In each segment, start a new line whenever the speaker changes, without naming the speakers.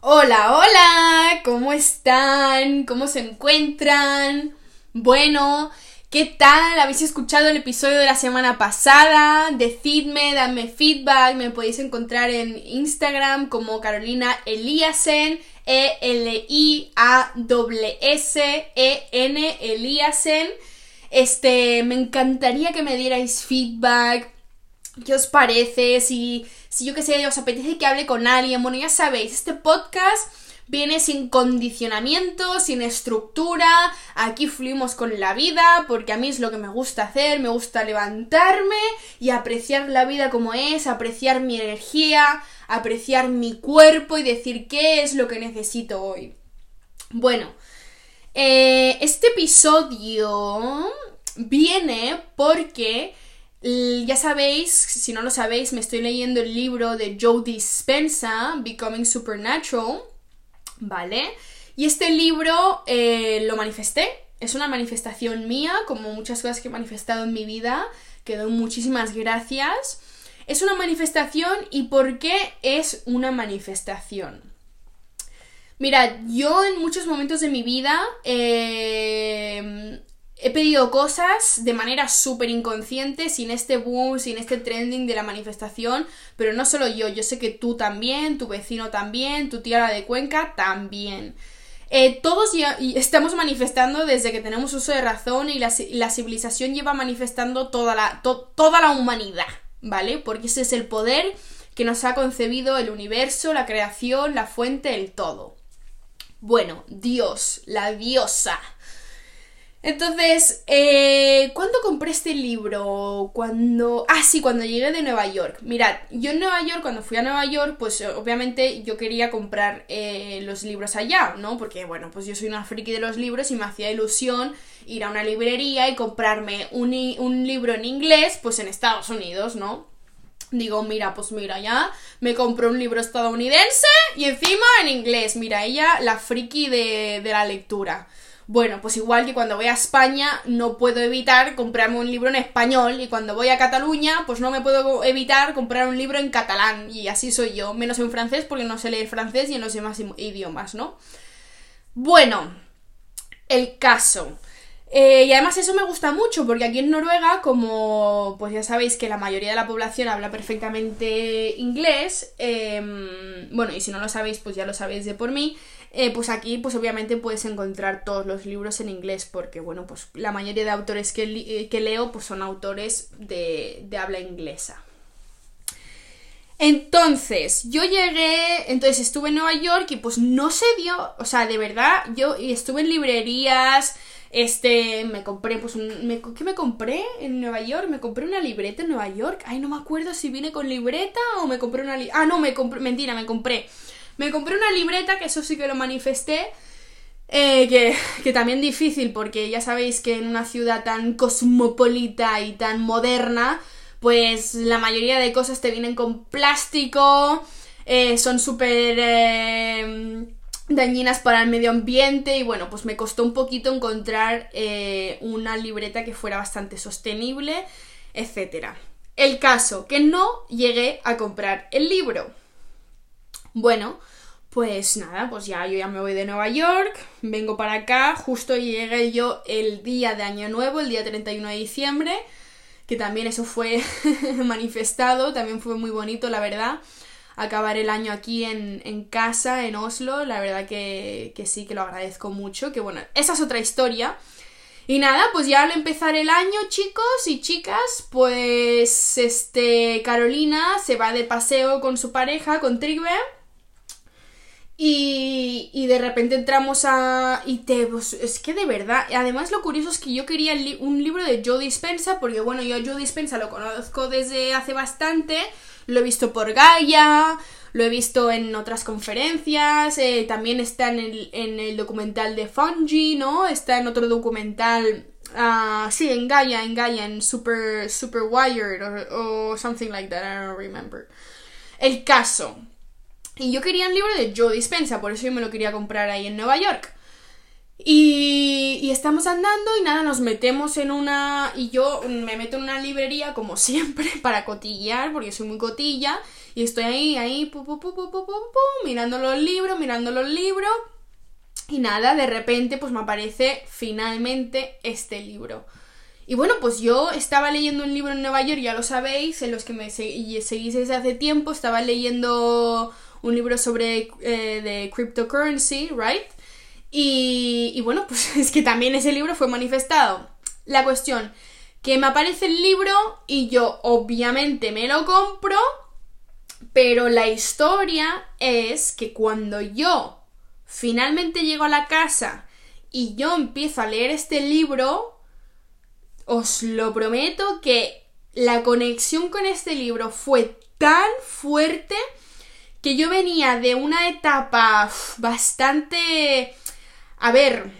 Hola, hola, ¿cómo están? ¿Cómo se encuentran? Bueno, ¿qué tal? ¿Habéis escuchado el episodio de la semana pasada? Decidme, dame feedback, me podéis encontrar en Instagram como Carolina Eliasen, E-L-I-A-S-S-E-N Eliasen. Este, me encantaría que me dierais feedback. ¿Qué os parece? Si, si yo que sé, os apetece que hable con alguien. Bueno, ya sabéis, este podcast viene sin condicionamiento, sin estructura. Aquí fluimos con la vida porque a mí es lo que me gusta hacer. Me gusta levantarme y apreciar la vida como es, apreciar mi energía, apreciar mi cuerpo y decir qué es lo que necesito hoy. Bueno, eh, este episodio viene porque ya sabéis, si no lo sabéis, me estoy leyendo el libro de Joe Dispensa, Becoming Supernatural, ¿vale? Y este libro eh, lo manifesté, es una manifestación mía, como muchas cosas que he manifestado en mi vida, que doy muchísimas gracias. Es una manifestación y ¿por qué es una manifestación? Mira, yo en muchos momentos de mi vida eh, he pedido cosas de manera súper inconsciente, sin este boom, sin este trending de la manifestación, pero no solo yo, yo sé que tú también, tu vecino también, tu tía la de Cuenca también. Eh, todos ya, estamos manifestando desde que tenemos uso de razón y la, civilización lleva manifestando toda la, toda la humanidad, ¿vale? Porque ese es el poder que nos ha concebido el universo, la creación, la fuente, el todo. Bueno, Dios, la diosa entonces, eh, ¿cuándo compré este libro? Cuando... Ah, sí, cuando llegué de Nueva York. Mirad, yo en Nueva York, cuando fui a Nueva York, pues obviamente yo quería comprar eh, los libros allá, ¿no? Porque, bueno, pues yo soy una friki de los libros y me hacía ilusión ir a una librería y comprarme un, libro en inglés, pues en Estados Unidos, ¿no? Digo, mira, pues mira, ya me compré un libro estadounidense y encima en inglés. Mira, ella, la friki de la lectura. Bueno, pues igual que cuando voy a España no puedo evitar comprarme un libro en español y cuando voy a Cataluña pues no me puedo evitar comprar un libro en catalán y así soy yo, menos en francés porque no sé leer francés y en los demás idiomas, ¿no? Bueno, el caso. Eh, y además eso me gusta mucho porque aquí en Noruega, como pues ya sabéis que la mayoría de la población habla perfectamente inglés, em, bueno, y si no lo sabéis, pues ya lo sabéis de por mí, eh, pues aquí pues obviamente puedes encontrar todos los libros en inglés porque bueno, pues la mayoría de autores que, eh, que leo pues son autores de, de habla inglesa. Entonces, yo llegué, entonces estuve en Nueva York y pues no se dio, o sea, de verdad, yo estuve en librerías, este, me compré, pues, un, ¿qué me compré en Nueva York? Me compré una libreta en Nueva York. Ay, no me acuerdo si vine con libreta o me compré una... ah, no, me compré, mentira, me compré. Me compré una libreta, que eso sí que lo manifesté. Eh, que, que también difícil, porque ya sabéis que en una ciudad tan cosmopolita y tan moderna, pues la mayoría de cosas te vienen con plástico, eh, son súper... Eh, dañinas para el medio ambiente y bueno, pues me costó un poquito encontrar eh, una libreta que fuera bastante sostenible, etc. El caso, que no llegué a comprar el libro. Bueno, pues nada, pues ya yo ya me voy de Nueva York, vengo para acá, justo llegué yo el día de Año Nuevo, el día 31 de diciembre, que también eso fue manifestado, también fue muy bonito, la verdad acabar el año aquí en, casa, en Oslo. La verdad que, sí, que lo agradezco mucho. Que bueno, esa es otra historia. Y nada, pues ya al empezar el año, chicos y chicas, pues este Carolina se va de paseo con su pareja, con Trigve. Y, y de repente entramos a... Y te... Pues, es que de verdad... Además lo curioso es que yo quería un libro de Joe Dispensa, porque bueno, yo Joe Dispensa lo conozco desde hace bastante lo he visto por Gaia, lo he visto en otras conferencias, eh, también está en el, en el, documental de Fungi, ¿no? Está en otro documental, uh, sí, en Gaia, en Gaia, en Super, Super Wired o something like that, I don't remember. El caso. Y yo quería un libro de Joe Dispensa, por eso yo me lo quería comprar ahí en Nueva York. Y, estamos andando y nada, nos metemos en una... Y yo me meto en una librería como siempre para cotillear, porque soy muy cotilla. y estoy ahí, ahí, pu, pu, pu, mirando los libros, mirando los libros. Y nada, de repente pues me aparece finalmente este libro. Y bueno, pues yo estaba leyendo un libro en Nueva York, ya lo sabéis, en los que me seguís desde hace tiempo, estaba leyendo un libro sobre eh, de cryptocurrency, ¿right? Y, bueno, pues es que también ese libro fue manifestado. La cuestión, que me aparece el libro y yo obviamente me lo compro, pero la historia es que cuando yo finalmente llego a la casa y yo empiezo a leer este libro, os lo prometo que la conexión con este libro fue tan fuerte que yo venía de una etapa bastante... A ver,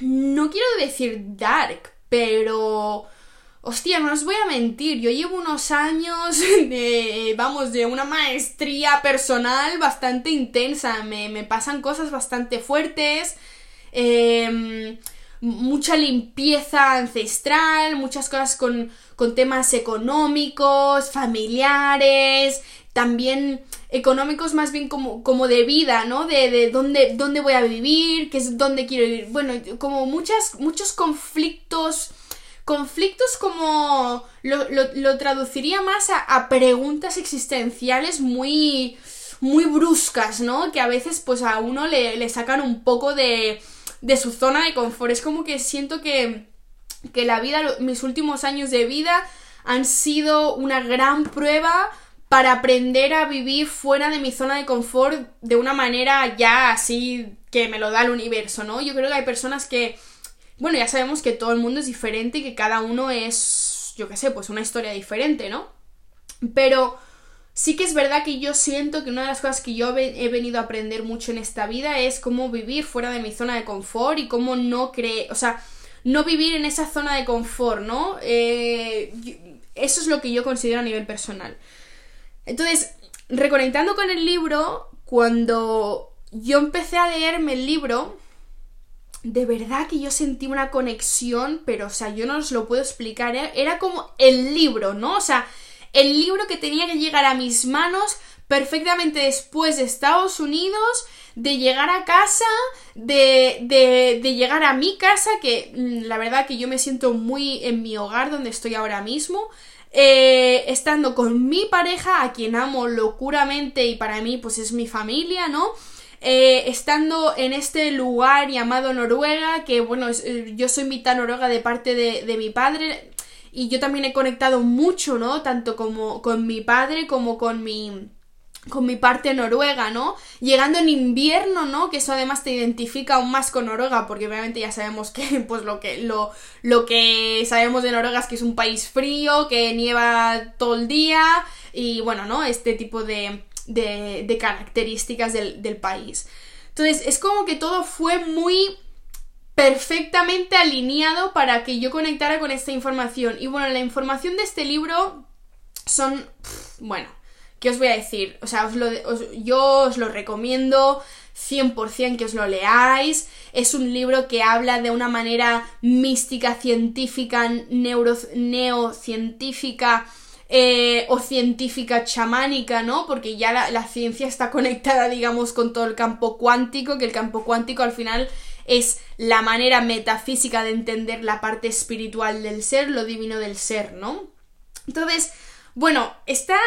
no quiero decir dark, pero... Hostia, no os voy a mentir, yo llevo unos años de, vamos, de una maestría personal bastante intensa, me, me pasan cosas bastante fuertes, eh, mucha limpieza ancestral, muchas cosas con, con temas económicos, familiares, también económicos más bien como, como de vida, ¿no? De, de dónde, dónde voy a vivir, qué es dónde quiero vivir. Bueno, como muchas, muchos conflictos, conflictos como lo, lo, lo traduciría más a, a, preguntas existenciales muy, muy bruscas, ¿no? Que a veces pues a uno le, le sacan un poco de, de su zona de confort. Es como que siento que, que la vida, mis últimos años de vida han sido una gran prueba para aprender a vivir fuera de mi zona de confort de una manera ya así que me lo da el universo, ¿no? Yo creo que hay personas que, bueno, ya sabemos que todo el mundo es diferente y que cada uno es, yo qué sé, pues una historia diferente, ¿no? Pero sí que es verdad que yo siento que una de las cosas que yo he venido a aprender mucho en esta vida es cómo vivir fuera de mi zona de confort y cómo no creer, o sea, no vivir en esa zona de confort, ¿no? Eh, eso es lo que yo considero a nivel personal. Entonces, reconectando con el libro, cuando yo empecé a leerme el libro, de verdad que yo sentí una conexión, pero o sea, yo no os lo puedo explicar, era como el libro, ¿no? O sea, el libro que tenía que llegar a mis manos perfectamente después de Estados Unidos, de llegar a casa, de, de, de, llegar a mi casa, que mm, la verdad que yo me siento muy en mi hogar donde estoy ahora mismo, eh, estando con mi pareja, a quien amo locuramente y para mí pues es mi familia, ¿no? Eh, estando en este lugar llamado Noruega, que bueno, eh, yo soy mitad noruega de parte de, de mi padre y yo también he conectado mucho, ¿no? Tanto como con mi padre como con mi con mi parte noruega, ¿no? Llegando en invierno, ¿no? Que eso además te identifica aún más con Noruega, porque obviamente ya sabemos que, pues lo que, lo, lo que sabemos de Noruega es que es un país frío, que nieva todo el día, y bueno, ¿no? Este tipo de, de, características del, del país. Entonces, es como que todo fue muy perfectamente alineado para que yo conectara con esta información. Y bueno, la información de este libro son, bueno, ¿Qué os voy a decir? O sea, os lo, yo os lo recomiendo 100% que os lo leáis. Es un libro que habla de una manera mística, científica, neuro, neocientífica eh, o científica chamánica, ¿no? Porque ya la ciencia está conectada, digamos, con todo el campo cuántico, que el campo cuántico al final es la manera metafísica de entender la parte espiritual del ser, lo divino del ser, ¿no? Entonces, bueno, está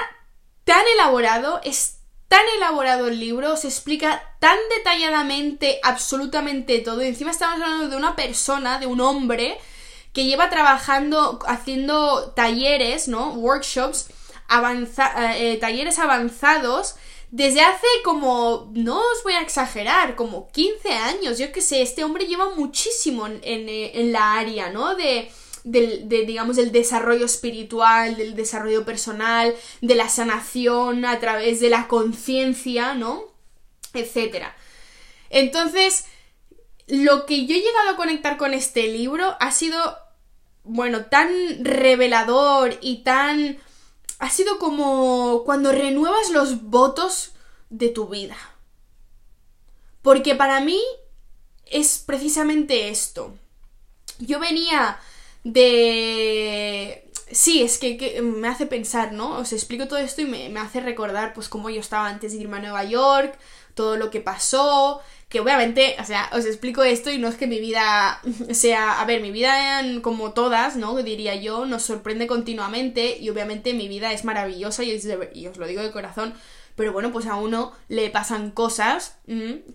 tan elaborado, es tan elaborado el libro, se explica tan detalladamente absolutamente todo. Y encima estamos hablando de una persona, de un hombre, que lleva trabajando, haciendo talleres, ¿no? Workshops, avanza eh, talleres avanzados desde hace como, no os voy a exagerar, como 15 años. Yo que sé, este hombre lleva muchísimo en, en la área, ¿no? De, de, digamos, del desarrollo espiritual, del desarrollo personal, de la sanación a través de la conciencia, ¿no? Etcétera. Entonces, lo que yo he llegado a conectar con este libro ha sido, bueno, tan revelador y tan... Ha sido como cuando renuevas los votos de tu vida. Porque para mí es precisamente esto. Yo venía de sí, es que, me hace pensar, ¿no? Os explico todo esto y me, me hace recordar, pues, cómo yo estaba antes de irme a Nueva York, todo lo que pasó, que obviamente, o sea, os explico esto y no es que mi vida sea, a ver, mi vida como todas, ¿no? Diría yo, nos sorprende continuamente y obviamente mi vida es maravillosa y, os lo digo de corazón, pero bueno, pues a uno le pasan cosas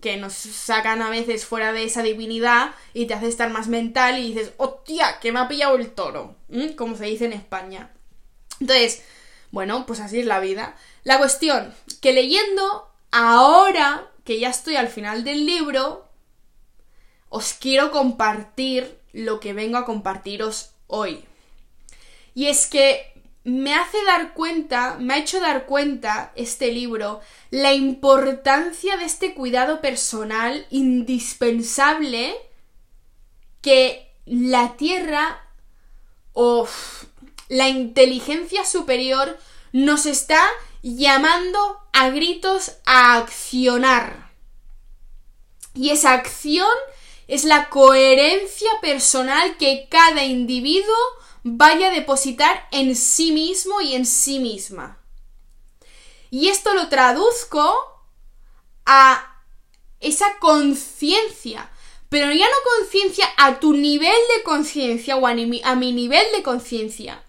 que nos sacan a veces fuera de esa divinidad y te hace estar más mental y dices, hostia, que me ha pillado el toro, como se dice en España. Entonces, bueno, pues así es la vida. La cuestión, que leyendo ahora que ya estoy al final del libro, os quiero compartir lo que vengo a compartiros hoy. Y es que me hace dar cuenta, me ha hecho dar cuenta este libro, la importancia de este cuidado personal indispensable que la Tierra o la inteligencia superior nos está llamando a gritos a accionar. Y esa acción es la coherencia personal que cada individuo vaya a depositar en sí mismo y en sí misma. Y esto lo traduzco a esa conciencia, pero ya no conciencia a tu nivel de conciencia o a, a mi nivel de conciencia,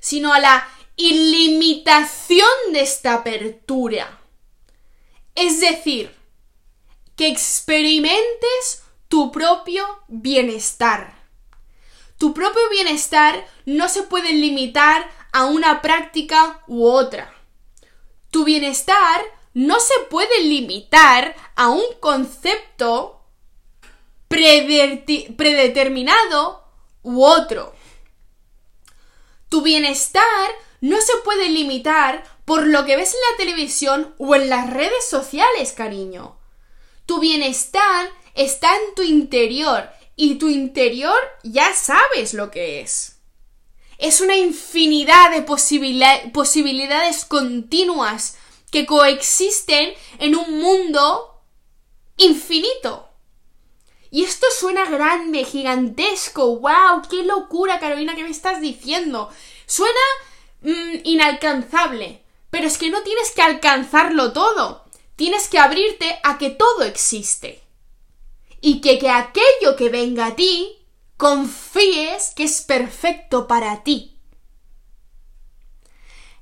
sino a la ilimitación de esta apertura. Es decir, que experimentes tu propio bienestar. Tu propio bienestar no se puede limitar a una práctica u otra. Tu bienestar no se puede limitar a un concepto predeterminado u otro. Tu bienestar no se puede limitar por lo que ves en la televisión o en las redes sociales, cariño. Tu bienestar está en tu interior y tu interior ya sabes lo que es. Es una infinidad de posibilidades continuas que coexisten en un mundo infinito. Y esto suena grande, gigantesco. ¡Wow! ¡Qué locura, Carolina! ¿Qué me estás diciendo? Suena Mm, inalcanzable. Pero es que no tienes que alcanzarlo todo. Tienes que abrirte a que todo existe. Y que, que aquello que venga a ti, confíes que es perfecto para ti.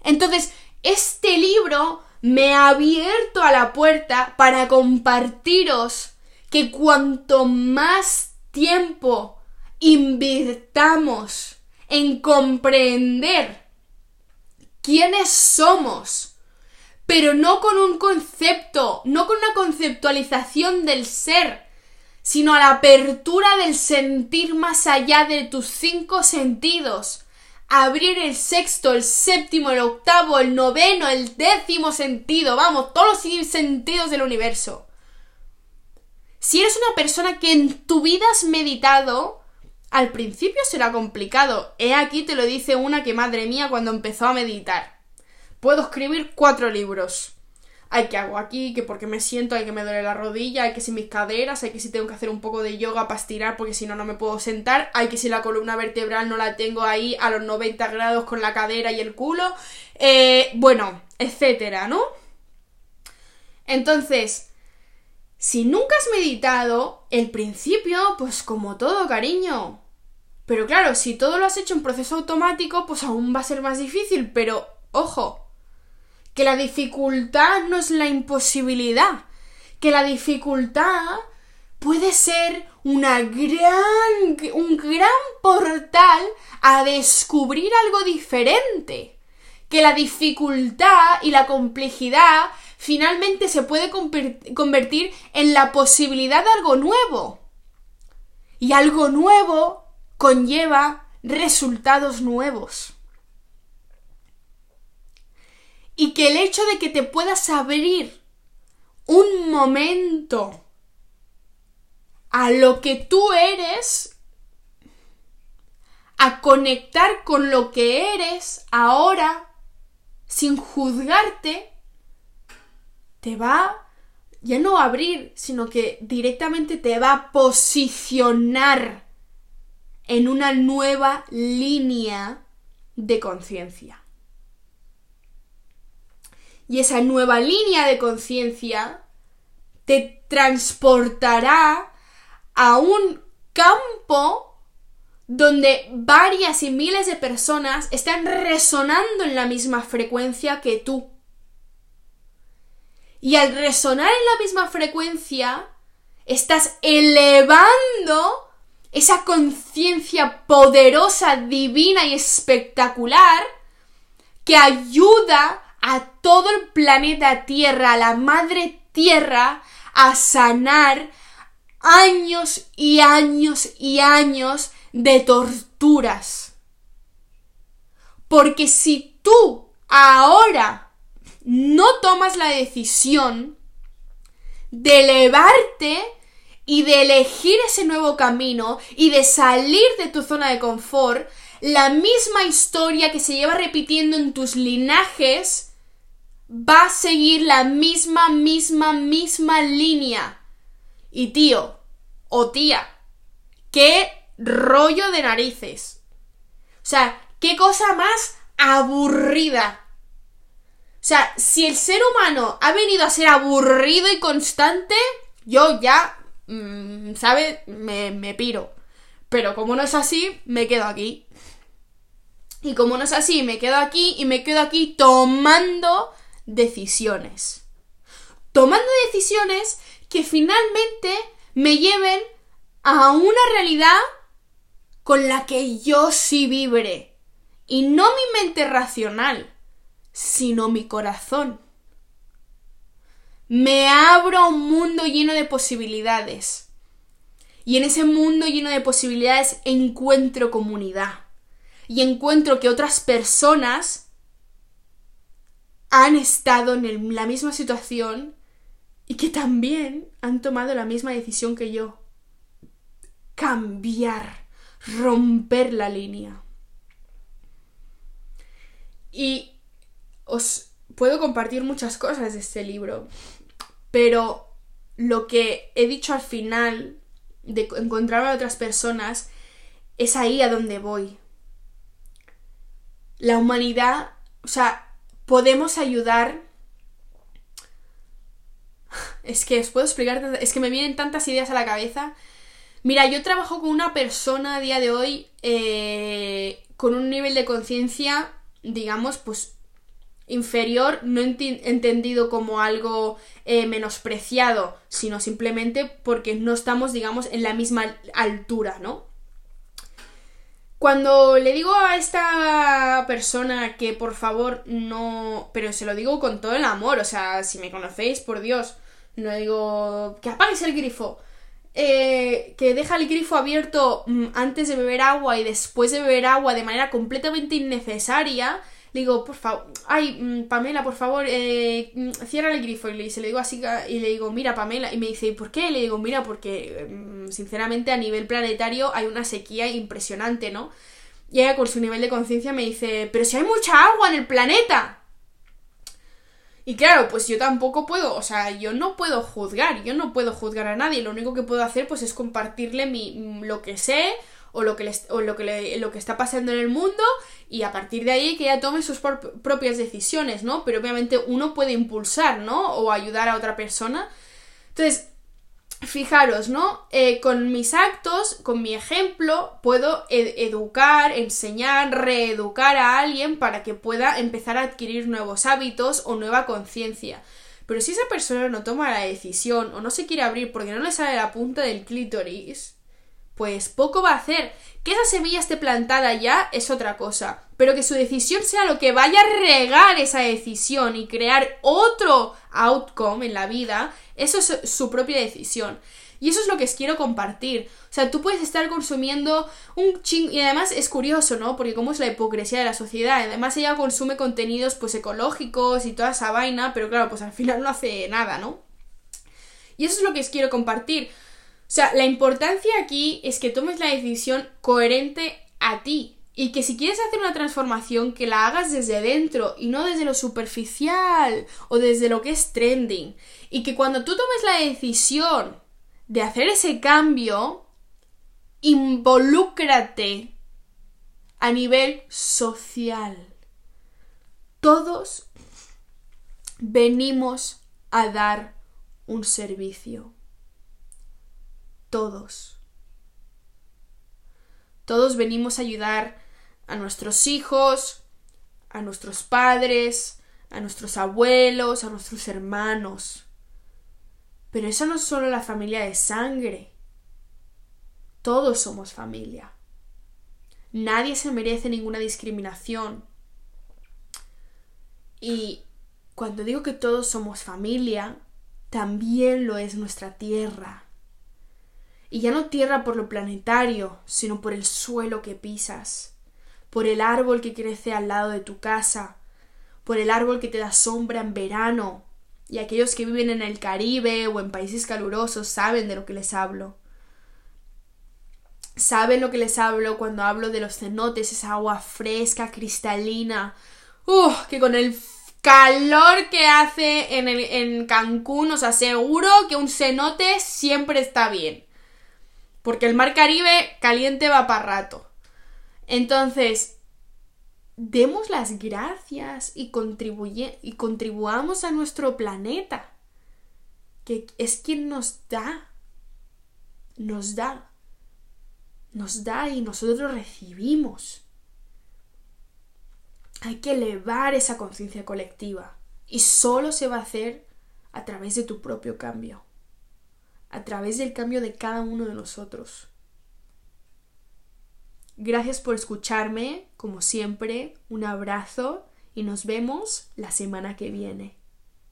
Entonces, este libro me ha abierto a la puerta para compartiros que cuanto más tiempo invirtamos en comprender quiénes somos, pero no con un concepto, no con una conceptualización del ser, sino a la apertura del sentir más allá de tus cinco sentidos. Abrir el sexto, el séptimo, el octavo, el noveno, el décimo sentido, vamos, todos los sentidos del universo. Si eres una persona que en tu vida has meditado, al principio será complicado. He aquí te lo dice una que madre mía cuando empezó a meditar. Puedo escribir cuatro libros. Hay que hago aquí, que porque me siento, hay que me duele la rodilla, hay que si mis caderas, hay que si tengo que hacer un poco de yoga para estirar porque si no no me puedo sentar, hay que si la columna vertebral no la tengo ahí a los 90 grados con la cadera y el culo, eh, bueno, etcétera, ¿no? Entonces, si nunca has meditado, el principio, pues como todo, cariño, pero claro, si todo lo has hecho en proceso automático, pues aún va a ser más difícil, pero ojo, que la dificultad no es la imposibilidad, que la dificultad puede ser una gran, un gran portal a descubrir algo diferente, que la dificultad y la complejidad finalmente se puede convertir en la posibilidad de algo nuevo. Y algo nuevo conlleva resultados nuevos. Y que el hecho de que te puedas abrir un momento a lo que tú eres, a conectar con lo que eres ahora, sin juzgarte, te va ya no abrir, sino que directamente te va a posicionar en una nueva línea de conciencia. Y esa nueva línea de conciencia te transportará a un campo donde varias y miles de personas están resonando en la misma frecuencia que tú. Y al resonar en la misma frecuencia, estás elevando esa conciencia poderosa, divina y espectacular que ayuda a todo el planeta Tierra, a la madre Tierra, a sanar años y años y años de torturas. Porque si tú ahora no tomas la decisión de elevarte y de elegir ese nuevo camino y de salir de tu zona de confort, la misma historia que se lleva repitiendo en tus linajes va a seguir la misma, misma, misma línea. Y tío, o tía, qué rollo de narices. O sea, qué cosa más aburrida. O sea, si el ser humano ha venido a ser aburrido y constante, yo ya, mm, ¿sabes? Me, me piro. Pero como no es así, me quedo aquí. Y como no es así, me quedo aquí y me quedo aquí tomando decisiones. Tomando decisiones que finalmente me lleven a una realidad con la que yo sí vibre. Y no mi mente racional, sino mi corazón. Me abro a un mundo lleno de posibilidades. Y en ese mundo lleno de posibilidades encuentro comunidad. Y encuentro que otras personas han estado en la misma situación y que también han tomado la misma decisión que yo. Cambiar, romper la línea. Y os puedo compartir muchas cosas de este libro, pero lo que he dicho al final de encontrar a otras personas es ahí a donde voy. La humanidad, o sea, podemos ayudar. Es que os puedo explicar, es que me vienen tantas ideas a la cabeza. Mira, yo trabajo con una persona a día de hoy eh, con un nivel de conciencia, digamos, pues inferior, no entendido como algo eh, menospreciado, sino simplemente porque no estamos, digamos, en la misma altura, ¿no? Cuando le digo a esta persona que por favor no... pero se lo digo con todo el amor, o sea, si me conocéis, por Dios, no digo que apagues el grifo. Eh, que deja el grifo abierto mm, antes de beber agua y después de beber agua de manera completamente innecesaria, le digo, por favor, ay, mm, Pamela, por favor, eh, mm, cierra el grifo. Y le, se le digo así, y le digo, mira, Pamela, y me dice, ¿por qué? le digo, mira, porque, mm, sinceramente, a nivel planetario hay una sequía impresionante, ¿no? Y ella con su nivel de conciencia me dice, pero si hay mucha agua en el planeta. Y claro, pues yo tampoco puedo, o sea, yo no puedo juzgar, yo no puedo juzgar a nadie, lo único que puedo hacer pues es compartirle mi, lo que sé o lo que, o lo, que lo que está pasando en el mundo y a partir de ahí que ella tome sus propias decisiones, ¿no? Pero obviamente uno puede impulsar, ¿no? O ayudar a otra persona. Entonces, fijaros, ¿no? Eh, con mis actos, con mi ejemplo, puedo educar, enseñar, reeducar a alguien para que pueda empezar a adquirir nuevos hábitos o nueva conciencia. Pero si esa persona no toma la decisión o no se quiere abrir porque no le sale la punta del clítoris, pues poco va a hacer. Que esa semilla esté plantada ya es otra cosa, pero que su decisión sea lo que vaya a regar esa decisión y crear otro outcome en la vida, eso es su propia decisión. Y eso es lo que os quiero compartir. O sea, tú puedes estar consumiendo un ching... Y además es curioso, ¿no? Porque cómo es la hipocresía de la sociedad. Además ella consume contenidos pues ecológicos y toda esa vaina, pero claro, pues al final no hace nada, ¿no? Y eso es lo que os quiero compartir. O sea, la importancia aquí es que tomes la decisión coherente a ti. Y que si quieres hacer una transformación, que la hagas desde dentro y no desde lo superficial o desde lo que es trending. Y que cuando tú tomes la decisión de hacer ese cambio, involúcrate a nivel social. Todos venimos a dar un servicio. Todos. Todos venimos a ayudar a nuestros hijos, a nuestros padres, a nuestros abuelos, a nuestros hermanos. Pero eso no es solo la familia de sangre. Todos somos familia. Nadie se merece ninguna discriminación. Y cuando digo que todos somos familia, también lo es nuestra tierra. Y ya no tierra por lo planetario, sino por el suelo que pisas, por el árbol que crece al lado de tu casa, por el árbol que te da sombra en verano, y aquellos que viven en el Caribe o en países calurosos saben de lo que les hablo. Saben lo que les hablo cuando hablo de los cenotes, esa agua fresca, cristalina, ¡uh! que con el calor que hace en, el, en Cancún os aseguro que un cenote siempre está bien. Porque el mar Caribe caliente va para rato. Entonces, demos las gracias y, contribuye, y contribuamos a nuestro planeta, que es quien nos da, nos da, nos da y nosotros recibimos. Hay que elevar esa conciencia colectiva y solo se va a hacer a través de tu propio cambio, a través del cambio de cada uno de nosotros. Gracias por escucharme, como siempre, un abrazo y nos vemos la semana que viene.